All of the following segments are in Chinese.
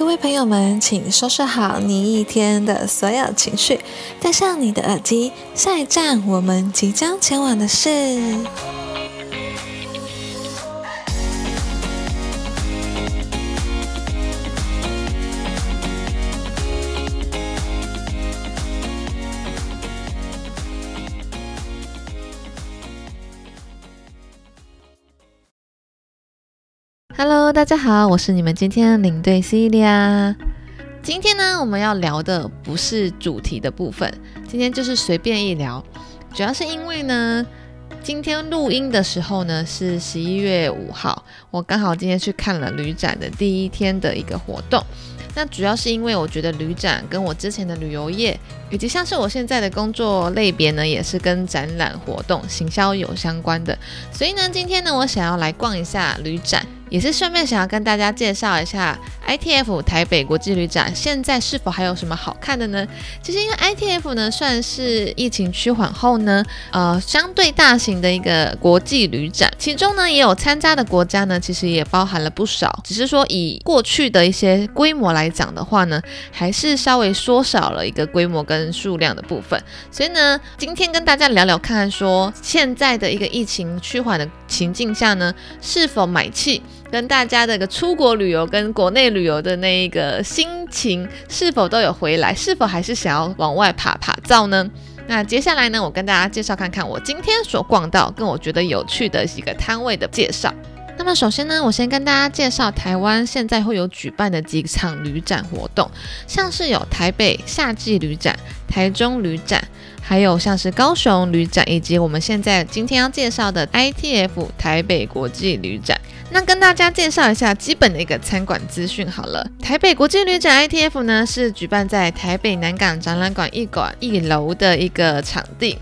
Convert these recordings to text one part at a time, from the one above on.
各位朋友们，请收拾好你一天的所有情绪，带上你的耳机，下一站我们即将前往的是。Hello，大家好，我是你们今天的领队 Celia。今天呢，我们要聊的不是主题的部分，今天就是随便一聊。主要是因为呢，今天录音的时候呢是十一月五号，我刚好今天去看了旅展的第一天的一个活动。那主要是因为我觉得旅展跟我之前的旅游业，以及像是我现在的工作类别呢，也是跟展览活动、行销有相关的。所以呢，今天呢，我想要来逛一下旅展。也是顺便想要跟大家介绍一下 ITF 台北国际旅展现在是否还有什么好看的呢？其实因为 ITF 呢算是疫情趋缓后呢，呃相对大型的一个国际旅展，其中呢也有参加的国家呢，其实也包含了不少，只是说以过去的一些规模来讲的话呢，还是稍微缩小了一个规模跟数量的部分。所以呢，今天跟大家聊聊看看，说现在的一个疫情趋缓的情境下呢，是否买气？跟大家的一个出国旅游跟国内旅游的那一个心情是否都有回来？是否还是想要往外爬爬照呢？那接下来呢，我跟大家介绍看看我今天所逛到跟我觉得有趣的几个摊位的介绍。那么首先呢，我先跟大家介绍台湾现在会有举办的几场旅展活动，像是有台北夏季旅展、台中旅展，还有像是高雄旅展，以及我们现在今天要介绍的 ITF 台北国际旅展。那跟大家介绍一下基本的一个餐馆资讯好了。台北国际旅展 ITF 呢是举办在台北南港展览馆一馆一楼的一个场地。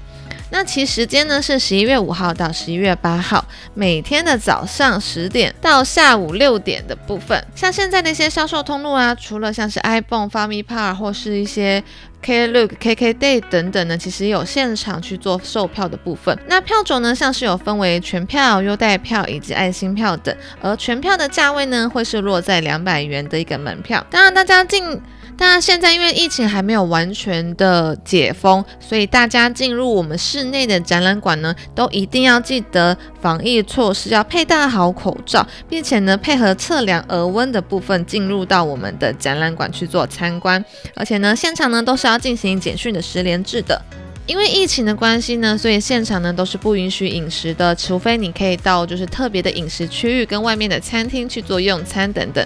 那其时间呢是十一月五号到十一月八号，每天的早上十点到下午六点的部分。像现在那些销售通路啊，除了像是 iPhone、f a m i Par 或是一些。Klook、KK Day 等等呢，其实有现场去做售票的部分。那票种呢，像是有分为全票、优待票以及爱心票等。而全票的价位呢，会是落在两百元的一个门票。当然，大家进。当然，现在因为疫情还没有完全的解封，所以大家进入我们室内的展览馆呢，都一定要记得防疫措施，要佩戴好口罩，并且呢配合测量额温的部分进入到我们的展览馆去做参观。而且呢，现场呢都是要进行简讯的十连制的。因为疫情的关系呢，所以现场呢都是不允许饮食的，除非你可以到就是特别的饮食区域跟外面的餐厅去做用餐等等。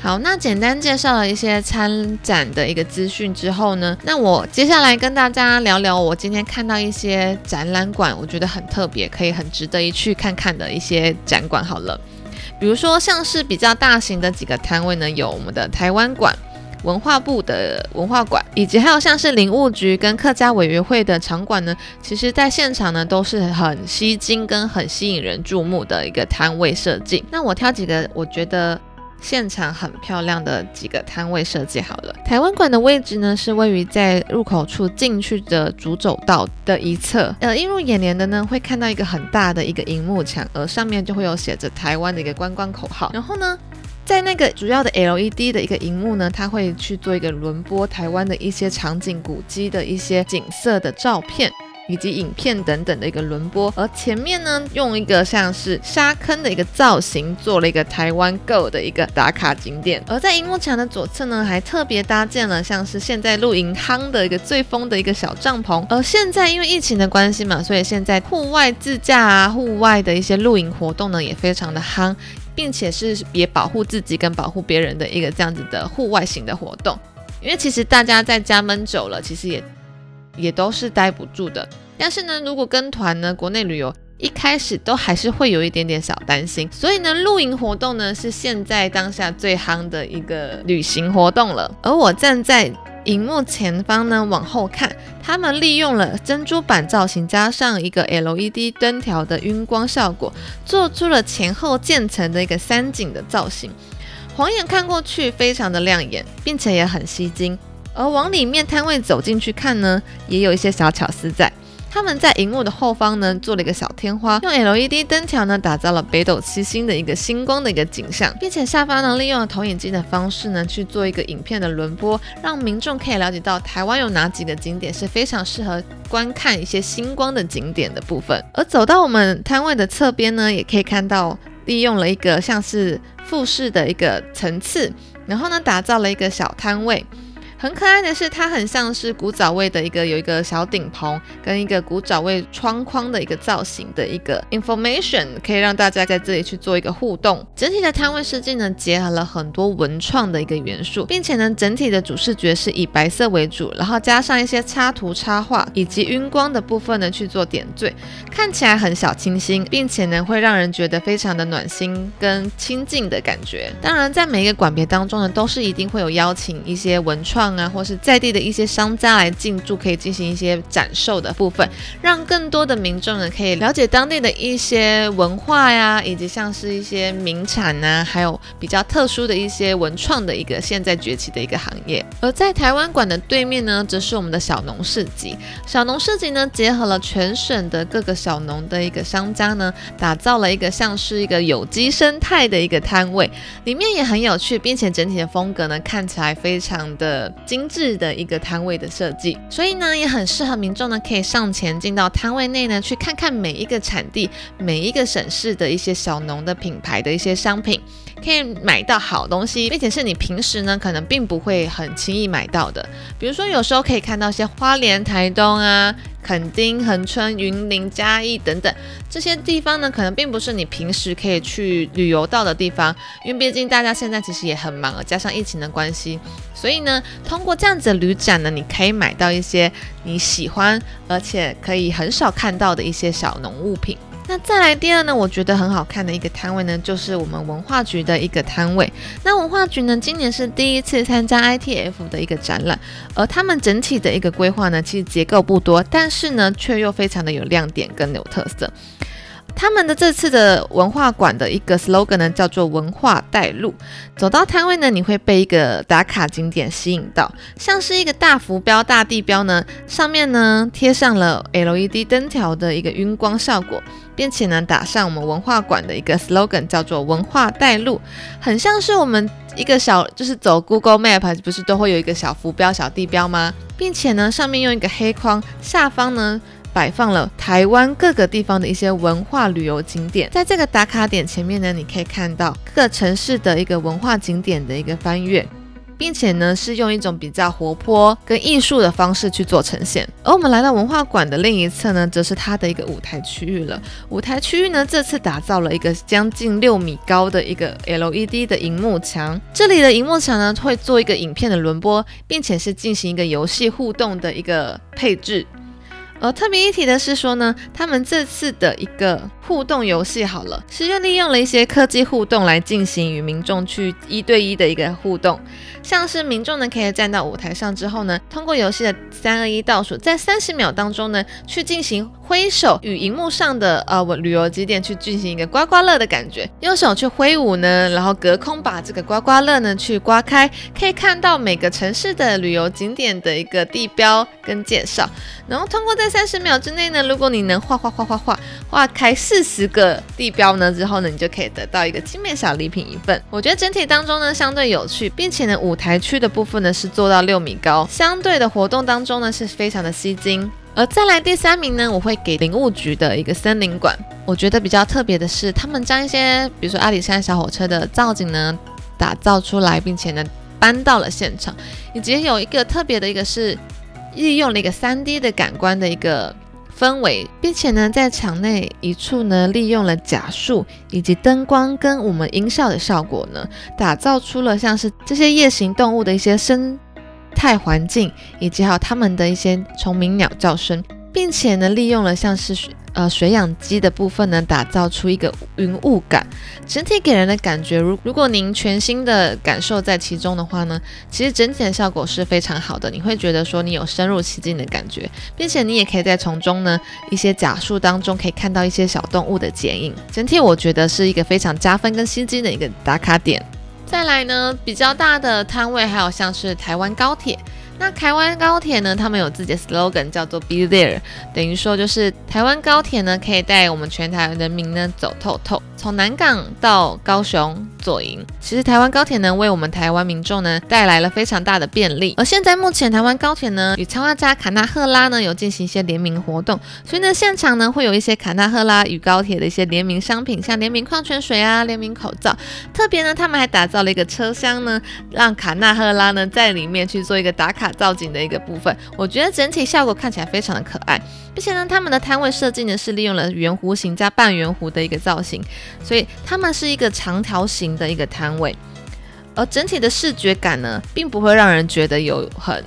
好，那简单介绍了一些参展的一个资讯之后呢，那我接下来跟大家聊聊我今天看到一些展览馆，我觉得很特别，可以很值得一去看看的一些展馆。好了，比如说像是比较大型的几个摊位呢，有我们的台湾馆、文化部的文化馆，以及还有像是林务局跟客家委员会的场馆呢，其实在现场呢都是很吸睛跟很吸引人注目的一个摊位设计。那我挑几个，我觉得。现场很漂亮的几个摊位设计好了。台湾馆的位置呢是位于在入口处进去的主走道的一侧。呃，映入眼帘的呢会看到一个很大的一个荧幕墙，而上面就会有写着台湾的一个观光口号。然后呢，在那个主要的 LED 的一个荧幕呢，它会去做一个轮播台湾的一些场景、古迹的一些景色的照片。以及影片等等的一个轮播，而前面呢，用一个像是沙坑的一个造型，做了一个台湾 Go 的一个打卡景点。而在荧幕墙的左侧呢，还特别搭建了像是现在露营夯的一个最风的一个小帐篷。而现在因为疫情的关系嘛，所以现在户外自驾啊，户外的一些露营活动呢，也非常的夯，并且是也保护自己跟保护别人的一个这样子的户外型的活动。因为其实大家在家闷久了，其实也。也都是待不住的，但是呢，如果跟团呢，国内旅游一开始都还是会有一点点小担心，所以呢，露营活动呢是现在当下最夯的一个旅行活动了。而我站在荧幕前方呢，往后看，他们利用了珍珠板造型加上一个 LED 灯条的晕光效果，做出了前后渐层的一个三景的造型，晃眼看过去非常的亮眼，并且也很吸睛。而往里面摊位走进去看呢，也有一些小巧思在。他们在荧幕的后方呢做了一个小天花，用 LED 灯条呢打造了北斗七星的一个星光的一个景象，并且下方呢利用了投影机的方式呢去做一个影片的轮播，让民众可以了解到台湾有哪几个景点是非常适合观看一些星光的景点的部分。而走到我们摊位的侧边呢，也可以看到利用了一个像是复式的一个层次，然后呢打造了一个小摊位。很可爱的是，它很像是古早味的一个有一个小顶棚跟一个古早味窗框的一个造型的一个 information，可以让大家在这里去做一个互动。整体的摊位设计呢，结合了很多文创的一个元素，并且呢，整体的主视觉是以白色为主，然后加上一些插图插画以及晕光的部分呢去做点缀，看起来很小清新，并且呢会让人觉得非常的暖心跟亲近的感觉。当然，在每一个馆别当中呢，都是一定会有邀请一些文创。啊，或是在地的一些商家来进驻，可以进行一些展售的部分，让更多的民众呢可以了解当地的一些文化呀，以及像是一些名产呐，还有比较特殊的一些文创的一个现在崛起的一个行业。而在台湾馆的对面呢，则是我们的小农市集。小农市集呢，结合了全省的各个小农的一个商家呢，打造了一个像是一个有机生态的一个摊位，里面也很有趣，并且整体的风格呢，看起来非常的。精致的一个摊位的设计，所以呢也很适合民众呢可以上前进到摊位内呢去看看每一个产地、每一个省市的一些小农的品牌的一些商品，可以买到好东西，并且是你平时呢可能并不会很轻易买到的。比如说有时候可以看到一些花莲、台东啊。垦丁、恒春、云林、嘉义等等这些地方呢，可能并不是你平时可以去旅游到的地方，因为毕竟大家现在其实也很忙，加上疫情的关系，所以呢，通过这样子的旅展呢，你可以买到一些你喜欢而且可以很少看到的一些小农物品。那再来第二呢，我觉得很好看的一个摊位呢，就是我们文化局的一个摊位。那文化局呢，今年是第一次参加 ITF 的一个展览，而他们整体的一个规划呢，其实结构不多，但是呢，却又非常的有亮点跟有特色。他们的这次的文化馆的一个 slogan 呢，叫做“文化带路”。走到摊位呢，你会被一个打卡景点吸引到，像是一个大浮标、大地标呢，上面呢贴上了 LED 灯条的一个晕光效果，并且呢打上我们文化馆的一个 slogan，叫做“文化带路”，很像是我们一个小，就是走 Google Map 不是都会有一个小浮标、小地标吗？并且呢上面用一个黑框，下方呢。摆放了台湾各个地方的一些文化旅游景点，在这个打卡点前面呢，你可以看到各个城市的一个文化景点的一个翻阅，并且呢是用一种比较活泼跟艺术的方式去做呈现。而我们来到文化馆的另一侧呢，则是它的一个舞台区域了。舞台区域呢，这次打造了一个将近六米高的一个 LED 的荧幕墙，这里的荧幕墙呢会做一个影片的轮播，并且是进行一个游戏互动的一个配置。而特别一提的是说呢，他们这次的一个互动游戏好了，是又利用了一些科技互动来进行与民众去一对一的一个互动，像是民众呢可以站到舞台上之后呢，通过游戏的三二一倒数，在三十秒当中呢去进行挥手与荧幕上的呃我旅游景点去进行一个刮刮乐的感觉，用手去挥舞呢，然后隔空把这个刮刮乐呢去刮开，可以看到每个城市的旅游景点的一个地标跟介绍，然后通过在三十秒之内呢，如果你能画画画画画画开四四十个地标呢，之后呢，你就可以得到一个精美小礼品一份。我觉得整体当中呢，相对有趣，并且呢，舞台区的部分呢是做到六米高，相对的活动当中呢是非常的吸睛。而再来第三名呢，我会给林务局的一个森林馆。我觉得比较特别的是，他们将一些比如说阿里山小火车的造景呢打造出来，并且呢搬到了现场，以及有一个特别的一个是。利用了一个三 D 的感官的一个氛围，并且呢，在场内一处呢，利用了假树以及灯光跟我们音效的效果呢，打造出了像是这些夜行动物的一些生态环境，以及还有它们的一些虫鸣鸟叫声，并且呢，利用了像是。呃，水养机的部分呢，打造出一个云雾感，整体给人的感觉，如如果您全新的感受在其中的话呢，其实整体的效果是非常好的，你会觉得说你有深入其境的感觉，并且你也可以在从中呢一些假树当中可以看到一些小动物的剪影，整体我觉得是一个非常加分跟吸睛的一个打卡点。再来呢，比较大的摊位还有像是台湾高铁。那台湾高铁呢，他们有自己的 slogan 叫做 Be There，等于说就是台湾高铁呢可以带我们全台人民呢走透透。从南港到高雄左营，其实台湾高铁呢为我们台湾民众呢带来了非常大的便利。而现在目前台湾高铁呢与参加家卡纳赫拉呢有进行一些联名活动，所以呢现场呢会有一些卡纳赫拉与高铁的一些联名商品，像联名矿泉水啊、联名口罩。特别呢他们还打造了一个车厢呢，让卡纳赫拉呢在里面去做一个打卡造景的一个部分。我觉得整体效果看起来非常的可爱，并且呢他们的摊位设计呢是利用了圆弧形加半圆弧的一个造型。所以它们是一个长条形的一个摊位，而整体的视觉感呢，并不会让人觉得有很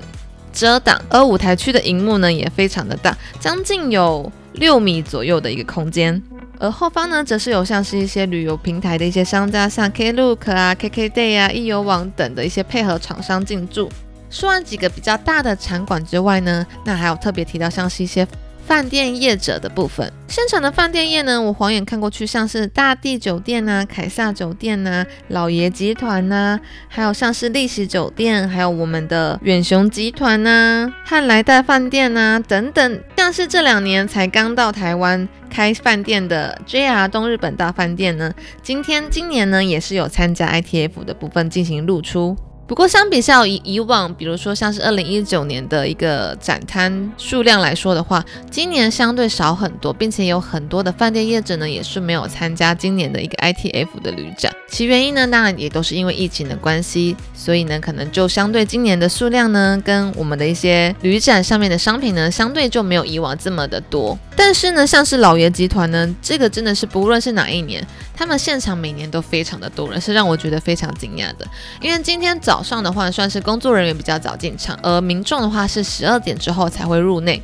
遮挡。而舞台区的荧幕呢，也非常的大，将近有六米左右的一个空间。而后方呢，则是有像是一些旅游平台的一些商家，像 Klook 啊、KKday 啊、易游网等的一些配合厂商进驻。说完几个比较大的场馆之外呢，那还有特别提到像是一些。饭店业者的部分，现场的饭店业呢，我晃眼看过去，像是大地酒店呐、凯撒酒店呐、老爷集团呐，还有像是利喜酒店，还有我们的远雄集团呐、汉来大饭店呐等等，像是这两年才刚到台湾开饭店的 JR 东日本大饭店呢，今天今年呢也是有参加 ITF 的部分进行露出。不过，相比较以以往，比如说像是二零一九年的一个展摊数量来说的话，今年相对少很多，并且有很多的饭店业者呢也是没有参加今年的一个 ITF 的旅展。其原因呢，当然也都是因为疫情的关系，所以呢，可能就相对今年的数量呢，跟我们的一些旅展上面的商品呢，相对就没有以往这么的多。但是呢，像是老爷集团呢，这个真的是不论是哪一年，他们现场每年都非常的多人，是让我觉得非常惊讶的。因为今天早早上的话，算是工作人员比较早进场，而民众的话是十二点之后才会入内。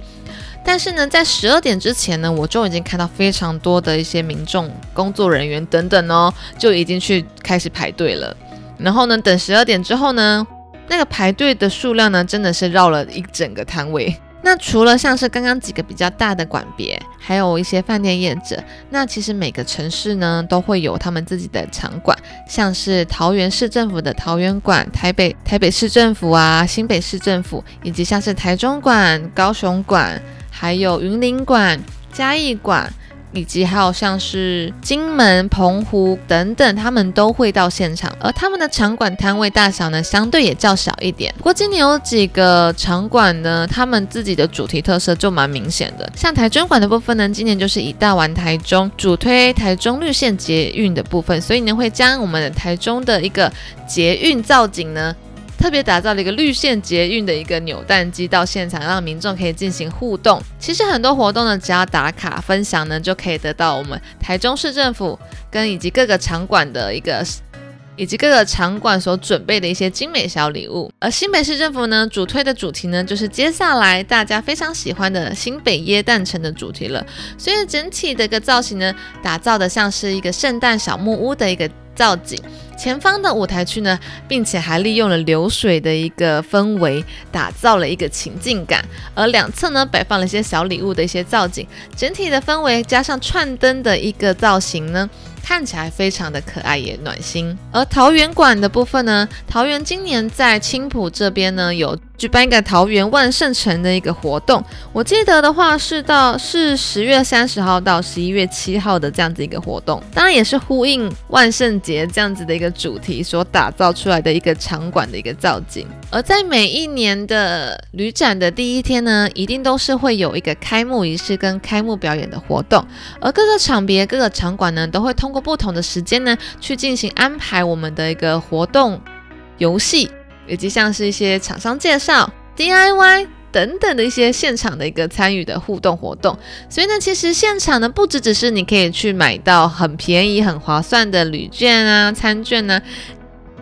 但是呢，在十二点之前呢，我就已经看到非常多的一些民众、工作人员等等哦，就已经去开始排队了。然后呢，等十二点之后呢，那个排队的数量呢，真的是绕了一整个摊位。那除了像是刚刚几个比较大的馆别，还有一些饭店业者，那其实每个城市呢都会有他们自己的场馆，像是桃园市政府的桃园馆、台北台北市政府啊、新北市政府，以及像是台中馆、高雄馆。还有云林馆、嘉义馆，以及还有像是金门、澎湖等等，他们都会到现场。而他们的场馆摊位大小呢，相对也较小一点。不过今年有几个场馆呢，他们自己的主题特色就蛮明显的。像台中馆的部分呢，今年就是以大玩台中，主推台中绿线捷运的部分，所以呢会将我们的台中的一个捷运造景呢。特别打造了一个绿线捷运的一个扭蛋机到现场，让民众可以进行互动。其实很多活动呢，只要打卡分享呢，就可以得到我们台中市政府跟以及各个场馆的一个以及各个场馆所准备的一些精美小礼物。而新北市政府呢，主推的主题呢，就是接下来大家非常喜欢的新北耶诞城的主题了。所以整体的一个造型呢，打造的像是一个圣诞小木屋的一个。造景前方的舞台区呢，并且还利用了流水的一个氛围，打造了一个情境感。而两侧呢，摆放了一些小礼物的一些造景，整体的氛围加上串灯的一个造型呢。看起来非常的可爱也暖心。而桃园馆的部分呢，桃园今年在青浦这边呢有举办一个桃园万圣城的一个活动，我记得的话是到是十月三十号到十一月七号的这样子一个活动，当然也是呼应万圣节这样子的一个主题所打造出来的一个场馆的一个造景。而在每一年的旅展的第一天呢，一定都是会有一个开幕仪式跟开幕表演的活动，而各个场别各个场馆呢都会通。过不同的时间呢，去进行安排我们的一个活动、游戏，以及像是一些厂商介绍、DIY 等等的一些现场的一个参与的互动活动。所以呢，其实现场呢，不只只是你可以去买到很便宜、很划算的旅券啊、餐券呢，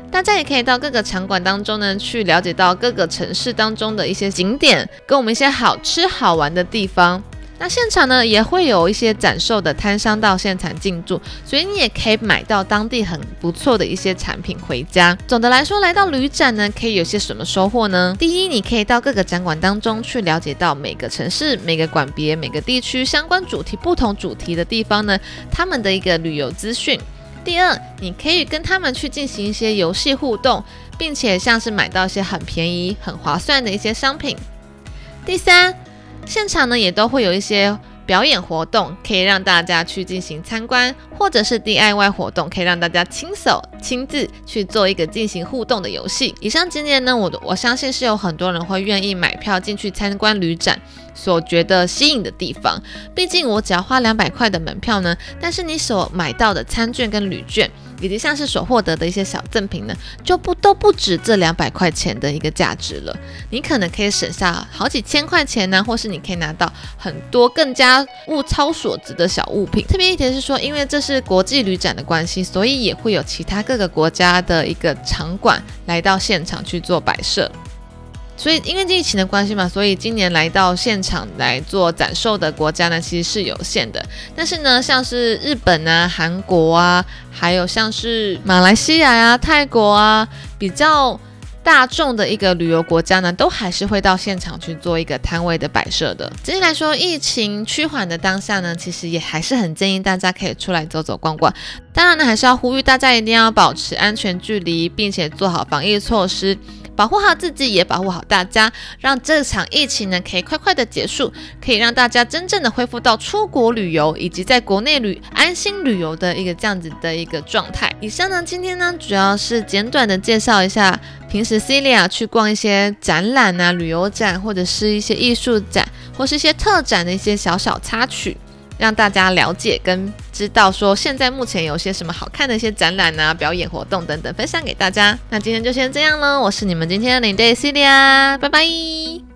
大家也可以到各个场馆当中呢，去了解到各个城市当中的一些景点，跟我们一些好吃好玩的地方。那现场呢也会有一些展售的摊商到现场进驻，所以你也可以买到当地很不错的一些产品回家。总的来说，来到旅展呢，可以有些什么收获呢？第一，你可以到各个展馆当中去了解到每个城市、每个馆别、每个地区相关主题不同主题的地方呢，他们的一个旅游资讯。第二，你可以跟他们去进行一些游戏互动。并且像是买到一些很便宜、很划算的一些商品。第三，现场呢也都会有一些。表演活动可以让大家去进行参观，或者是 DIY 活动，可以让大家亲手亲自去做一个进行互动的游戏。以上几点呢，我我相信是有很多人会愿意买票进去参观旅展。所觉得吸引的地方，毕竟我只要花两百块的门票呢，但是你所买到的餐券跟旅券，以及像是所获得的一些小赠品呢，就不都不止这两百块钱的一个价值了。你可能可以省下好几千块钱呢，或是你可以拿到很多更加物超所值的小物品。特别一点是说，因为这是国际旅展的关系，所以也会有其他各个国家的一个场馆来到现场去做摆设。所以，因为疫情的关系嘛，所以今年来到现场来做展售的国家呢，其实是有限的。但是呢，像是日本啊、韩国啊，还有像是马来西亚啊、泰国啊，比较大众的一个旅游国家呢，都还是会到现场去做一个摊位的摆设的。整体来说，疫情趋缓的当下呢，其实也还是很建议大家可以出来走走逛逛。当然呢，还是要呼吁大家一定要保持安全距离，并且做好防疫措施。保护好自己，也保护好大家，让这场疫情呢可以快快的结束，可以让大家真正的恢复到出国旅游以及在国内旅安心旅游的一个这样子的一个状态。以上呢，今天呢主要是简短的介绍一下平时 Celia 去逛一些展览啊、旅游展或者是一些艺术展或是一些特展的一些小小插曲。让大家了解跟知道说现在目前有些什么好看的一些展览啊、表演活动等等，分享给大家。那今天就先这样喽，我是你们今天的领队 Celia，拜拜。